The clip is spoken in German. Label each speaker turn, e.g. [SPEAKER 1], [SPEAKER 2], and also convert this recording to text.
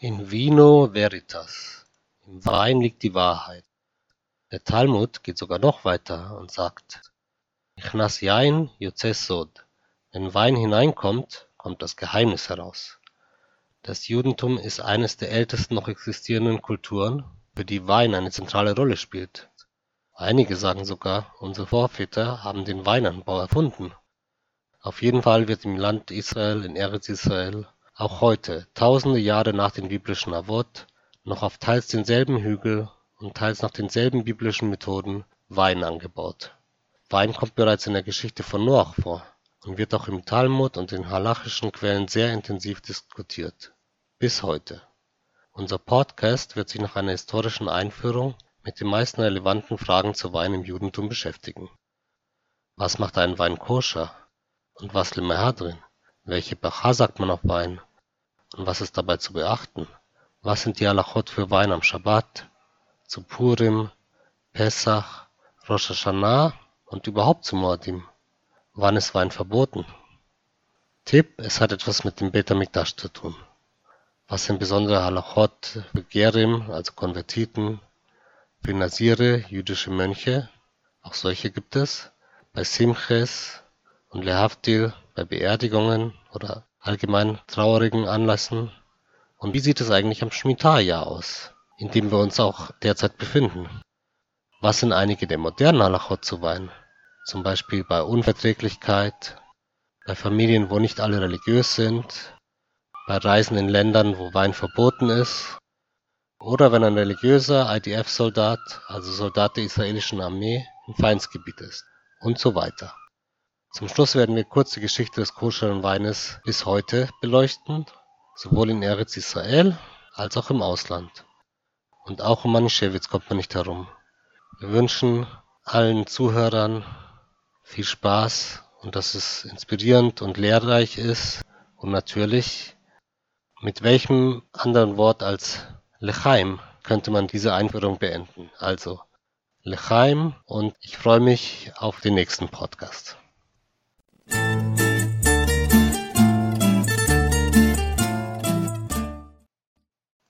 [SPEAKER 1] Vino veritas, im Wein liegt die Wahrheit. Der Talmud geht sogar noch weiter und sagt, Ichnas yain sod, wenn Wein hineinkommt, kommt das Geheimnis heraus. Das Judentum ist eines der ältesten noch existierenden Kulturen, für die Wein eine zentrale Rolle spielt. Einige sagen sogar, unsere Vorväter haben den Weinanbau erfunden. Auf jeden Fall wird im Land Israel, in Eretz Israel, auch heute, tausende Jahre nach den biblischen Avot, noch auf teils denselben Hügel und teils nach denselben biblischen Methoden Wein angebaut. Wein kommt bereits in der Geschichte von Noach vor und wird auch im Talmud und in halachischen Quellen sehr intensiv diskutiert. Bis heute. Unser Podcast wird sich nach einer historischen Einführung mit den meisten relevanten Fragen zu Wein im Judentum beschäftigen. Was macht einen Wein koscher? Und was drin? Welche Bracha sagt man auf Wein? Und was ist dabei zu beachten? Was sind die Halachot für Wein am Schabbat, zu Purim, Pessach, Rosh Hashanah und überhaupt zu Mordim? Wann ist Wein verboten? Tipp, es hat etwas mit dem Beta Mikdash zu tun. Was sind besondere Halachot für Gerim, also Konvertiten, für Nasire, jüdische Mönche, auch solche gibt es, bei Simches und Lehavdil, bei Beerdigungen oder allgemein traurigen Anlässen? Und wie sieht es eigentlich am Schmitai-Jahr aus, in dem wir uns auch derzeit befinden? Was sind einige der modernen Halachot zu Wein? Zum Beispiel bei Unverträglichkeit, bei Familien, wo nicht alle religiös sind, bei Reisen in Ländern, wo Wein verboten ist, oder wenn ein religiöser IDF-Soldat, also Soldat der israelischen Armee, im Feindsgebiet ist und so weiter. Zum Schluss werden wir kurz die Geschichte des koscheren Weines bis heute beleuchten, sowohl in Eretz Israel als auch im Ausland. Und auch um Manischewitz kommt man nicht herum. Wir wünschen allen Zuhörern viel Spaß und dass es inspirierend und lehrreich ist. Und natürlich, mit welchem anderen Wort als Lechaim könnte man diese Einführung beenden. Also Lechaim und ich freue mich auf den nächsten Podcast. Bye.